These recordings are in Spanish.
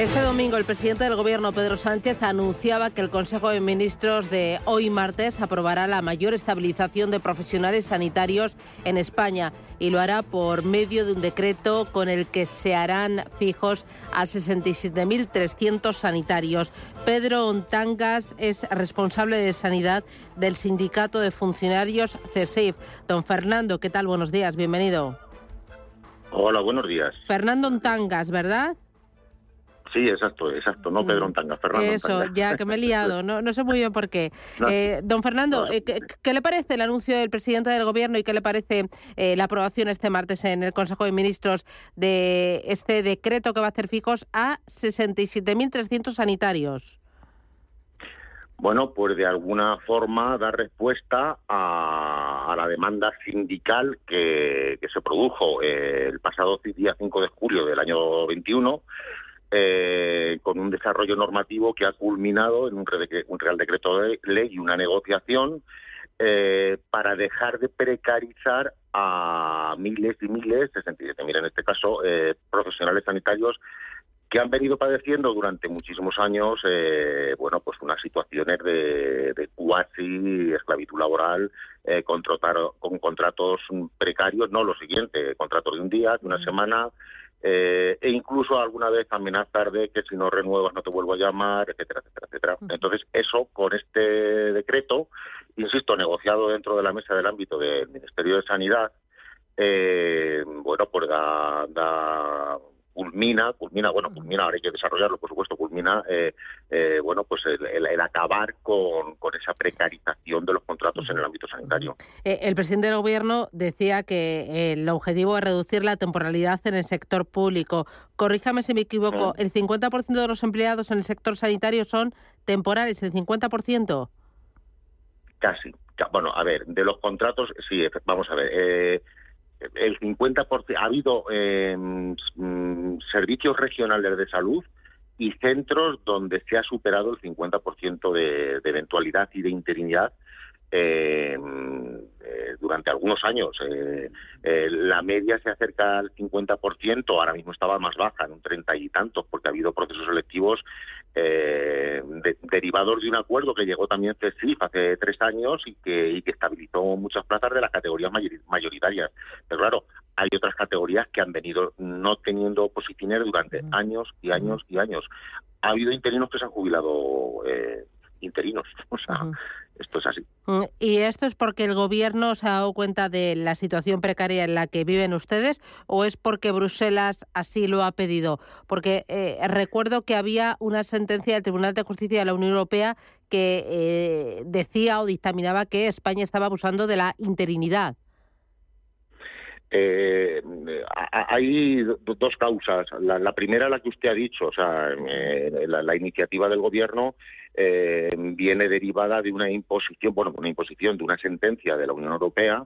Este domingo el presidente del Gobierno, Pedro Sánchez, anunciaba que el Consejo de Ministros de hoy martes aprobará la mayor estabilización de profesionales sanitarios en España y lo hará por medio de un decreto con el que se harán fijos a 67.300 sanitarios. Pedro Ontangas es responsable de sanidad del Sindicato de Funcionarios CESIF. Don Fernando, ¿qué tal? Buenos días, bienvenido. Hola, buenos días. Fernando Ontangas, ¿verdad? Sí, exacto, exacto, no Pedro Mm. Ontanga, Fernando Eso, ya que me he liado, no, no sé muy bien por qué. No. Eh, don Fernando, No. eh, ¿qué, qué le parece el anuncio del presidente del Gobierno y qué le parece eh, la aprobación este martes en el Consejo de Ministros de este decreto que va a hacer fijos a 67.300 sanitarios? Bueno, pues de alguna forma dar respuesta a, a la demanda sindical que, que se produjo eh, el pasado día 5 de julio del año 21, eh, con un desarrollo normativo que ha culminado en un, un Real Decreto de Ley y una negociación eh, para dejar de precarizar a miles y miles, 67.000 en este caso, eh, profesionales sanitarios que han venido padeciendo durante muchísimos años, eh, bueno, pues unas situaciones de, de cuasi esclavitud laboral, eh, contratar- con contratos precarios, no lo siguiente, contratos de un día, de una Mm. semana, eh, e incluso alguna vez amenazar de que si no renuevas no te vuelvo a llamar, etcétera, etcétera, etcétera. Entonces, eso con este decreto, insisto, negociado dentro de la mesa del ámbito del Ministerio de Sanidad, eh, bueno, pues da, da- culmina, culmina, bueno, culmina, ahora hay que desarrollarlo, por supuesto, culmina, eh, eh, bueno, pues el, el- el acabar con, con esa precarización de los contratos en el ámbito sanitario. Eh, el presidente del Gobierno decía que el objetivo es reducir la temporalidad en el sector público. Corríjame si me equivoco, Mm. ¿el 50% de los empleados en el sector sanitario son temporales, el 50%? Casi. Ca- Bueno, a ver, de los contratos, sí, vamos a ver. eh, el 50%, ha habido eh, mm, servicios regionales de salud y centros donde se ha superado el 50% de, de eventualidad y de interinidad eh, eh, durante algunos años. Eh, eh, la media se acerca al 50%, ahora mismo estaba más baja, en un 30 y tantos, porque ha habido procesos selectivos eh, de- derivados de un acuerdo que llegó también CESIF hace tres años y que, y que estabilizó muchas plazas de las categorías mayori- mayoritarias. Pero claro, hay otras categorías que han venido no teniendo oposiciones durante años y años y años. Ha habido interinos que se han jubilado eh, interinos. O sea, esto es así. Mm, ¿Y esto es porque el Gobierno se ha dado cuenta de la situación precaria en la que viven ustedes o es porque Bruselas así lo ha pedido? Porque eh, recuerdo que había una sentencia del Tribunal de Justicia de la Unión Europea que eh, decía o dictaminaba que España estaba abusando de la interinidad. Eh, hay do- dos causas. La, la primera, la que usted ha dicho, o sea, eh, la, la iniciativa del gobierno eh, viene derivada de una imposición, bueno, una imposición de una sentencia de la Unión Europea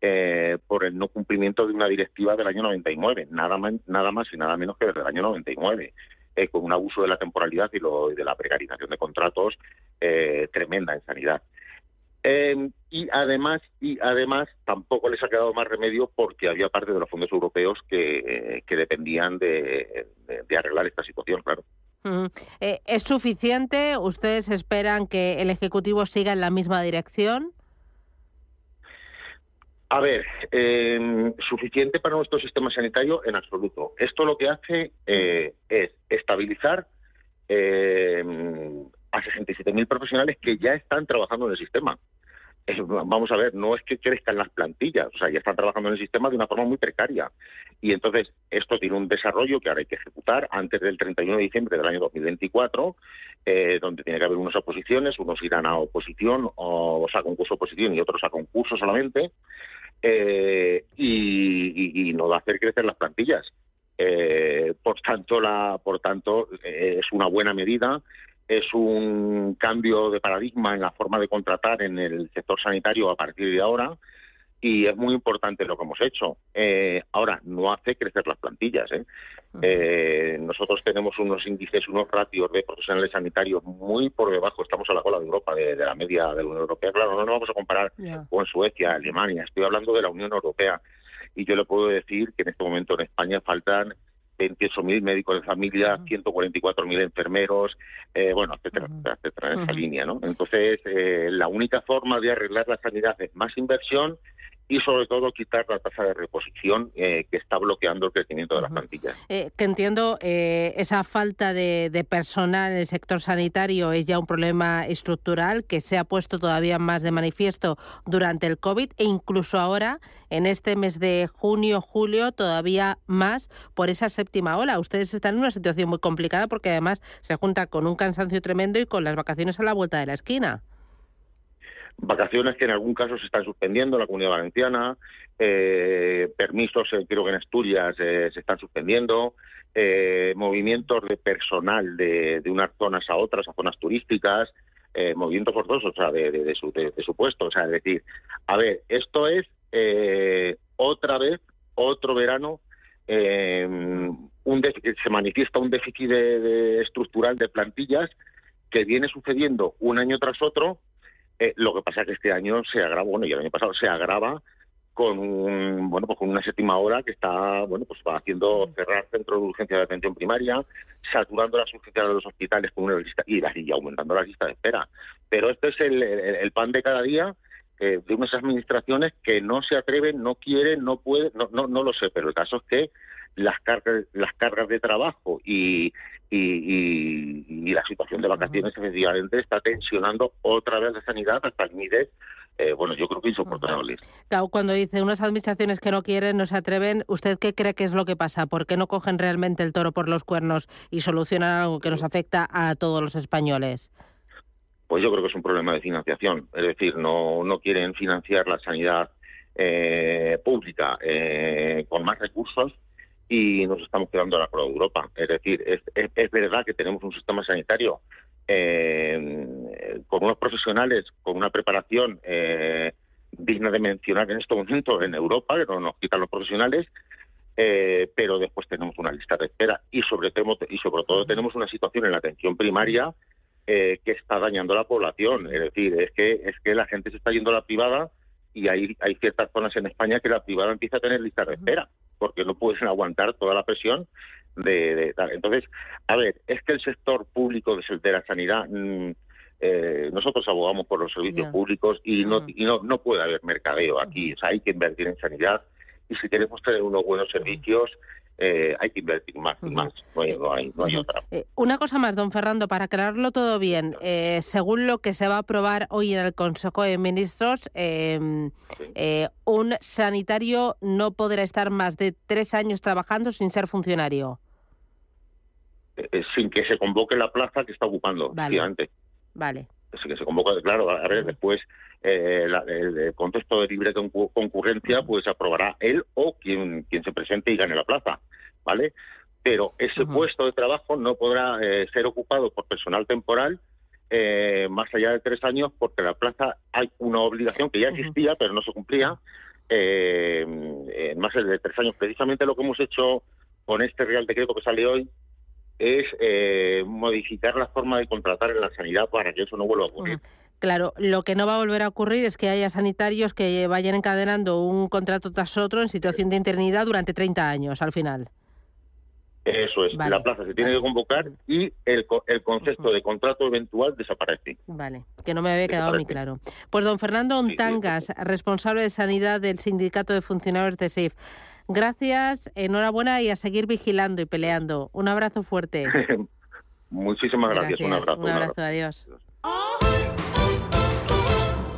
eh, por el no cumplimiento de una directiva del año 99, nada más, nada más y nada menos que desde el año 99. eh, con un abuso de la temporalidad y, lo- y de la precarización de contratos eh, tremenda en sanidad. Eh, y además, y además tampoco les ha quedado más remedio porque había parte de los fondos europeos que, eh, que dependían de, de- de arreglar esta situación, claro. Eh, ¿Es suficiente? ¿Ustedes esperan que el Ejecutivo siga en la misma dirección? A ver, eh, suficiente para nuestro sistema sanitario en absoluto. Esto lo que hace eh, es estabilizar eh, a 67.000 profesionales que ya están trabajando en el sistema. Vamos a ver, no es que crezcan las plantillas, o sea, ya están trabajando en el sistema de una forma muy precaria. Y entonces esto tiene un desarrollo que ahora hay que ejecutar antes del 31 de diciembre del año 2024, eh, donde tiene que haber unas oposiciones, unos irán a oposición, o, o sea, concurso oposición y otros a concurso solamente, eh, y, y- y no va a hacer crecer las plantillas. Eh, por tanto, la, por tanto, eh, es una buena medida, es un cambio de paradigma en la forma de contratar en el sector sanitario a partir de ahora y es muy importante lo que hemos hecho. Eh, ahora, no hace crecer las plantillas. ¿eh? Eh, nosotros tenemos unos índices, unos ratios de profesionales sanitarios muy por debajo, estamos a la cola de Europa, de, la media de la Unión Europea. Claro, no nos vamos a comparar con Suecia, Alemania, estoy hablando de la Unión Europea. Y yo le puedo decir que en este momento en España faltan 28.000 médicos de familia, 144.000 enfermeros, eh, bueno, etcétera, etcétera, en esa línea, ¿no? Entonces, eh, la única forma de arreglar la sanidad es más inversión y sobre todo quitar la tasa de reposición eh, que está bloqueando el crecimiento de las plantillas. Eh, que entiendo eh, esa falta de, personal en el sector sanitario es ya un problema estructural que se ha puesto todavía más de manifiesto durante el COVID e incluso ahora en este mes de junio, julio, todavía más por esa séptima ola. Ustedes están en una situación muy complicada porque además se junta con un cansancio tremendo y con las vacaciones a la vuelta de la esquina vacaciones que en algún caso se están suspendiendo en la Comunidad Valenciana, eh, permisos eh, creo que en Asturias eh, se están suspendiendo, movimientos de personal de, unas zonas a otras, a zonas turísticas, movimientos forzosos o sea, de, su, de, su puesto. O sea, es decir, a ver, esto es otra vez, otro verano, un se manifiesta un déficit estructural de plantillas que viene sucediendo un año tras otro eh, lo que pasa es que este año se agrava, bueno, y el año pasado se agrava con un, bueno pues con una séptima hora que está bueno pues va haciendo cerrar centros de urgencia de atención primaria saturando las urgencias de los hospitales con una lista y, y aumentando la lista de espera. Pero este es el, pan de cada día eh, de unas administraciones que no se atreven no quieren no pueden no, no no lo sé pero el caso es que las cargas las cargas de trabajo y, y, la situación de vacaciones efectivamente está tensionando otra vez la sanidad hasta límites, eh, bueno, yo creo que insoportable. Claro, cuando dice unas administraciones que no quieren, no se atreven, ¿usted qué cree que es lo que pasa? ¿Por qué no cogen realmente el toro por los cuernos y solucionan algo que nos afecta a todos los españoles? Pues yo creo que es un problema de financiación, es decir, no, no quieren financiar la sanidad eh, pública eh, con más recursos y nos estamos quedando a la de Europa. Es decir, es, es, verdad que tenemos un sistema sanitario eh, con unos profesionales, con una preparación eh, digna de mencionar en este momento en Europa, que no nos quitan los profesionales, eh, pero después tenemos una lista de espera y sobre, y sobre todo tenemos una situación en la atención primaria que está dañando a la población. Es decir, es que, es que la gente se está yendo a la privada y hay, hay ciertas zonas en España que la privada empieza a tener listas de espera porque no pueden aguantar toda la presión de, Entonces, a ver, es que el sector público de la sanidad, mm, eh, nosotros abogamos por los servicios públicos y, no, y no, no puede haber mercadeo aquí, o sea, hay que invertir en sanidad y si queremos tener unos buenos servicios, eh, hay que invertir más y más. No hay, no hay, otra. Eh, una cosa más, don Fernando, para aclararlo todo bien. Eh, según lo que se va a aprobar hoy en el Consejo de Ministros, em, un sanitario no podrá estar más de tres años trabajando sin ser funcionario. sin que se convoque la plaza que está ocupando, vale. Vale. Que se convoque, claro, a ver, después eh, el contexto de libre concurrencia, pues aprobará él o quien, quien se presente y gane la plaza, ¿vale? Pero ese puesto de trabajo no podrá eh, ser ocupado por personal temporal eh, más allá de tres años, porque la plaza hay una obligación que ya existía, pero no se cumplía, en más de tres años. Precisamente lo que hemos hecho con este Real Decreto que sale hoy es modificar la forma de contratar en la sanidad para que eso no vuelva a ocurrir. Claro, lo que no va a volver a ocurrir es que haya sanitarios que vayan encadenando un contrato tras otro en situación de interinidad durante 30 años al final. Eso es, la plaza se tiene que convocar y el, el concepto de contrato eventual desaparece. Vale, que no me había quedado muy claro. Pues don Fernando Ontangas, responsable de sanidad del Sindicato de Funcionarios de SAFE. Gracias, enhorabuena y a seguir vigilando y peleando. Un abrazo fuerte. Muchísimas gracias. Un abrazo. Un abrazo, adiós.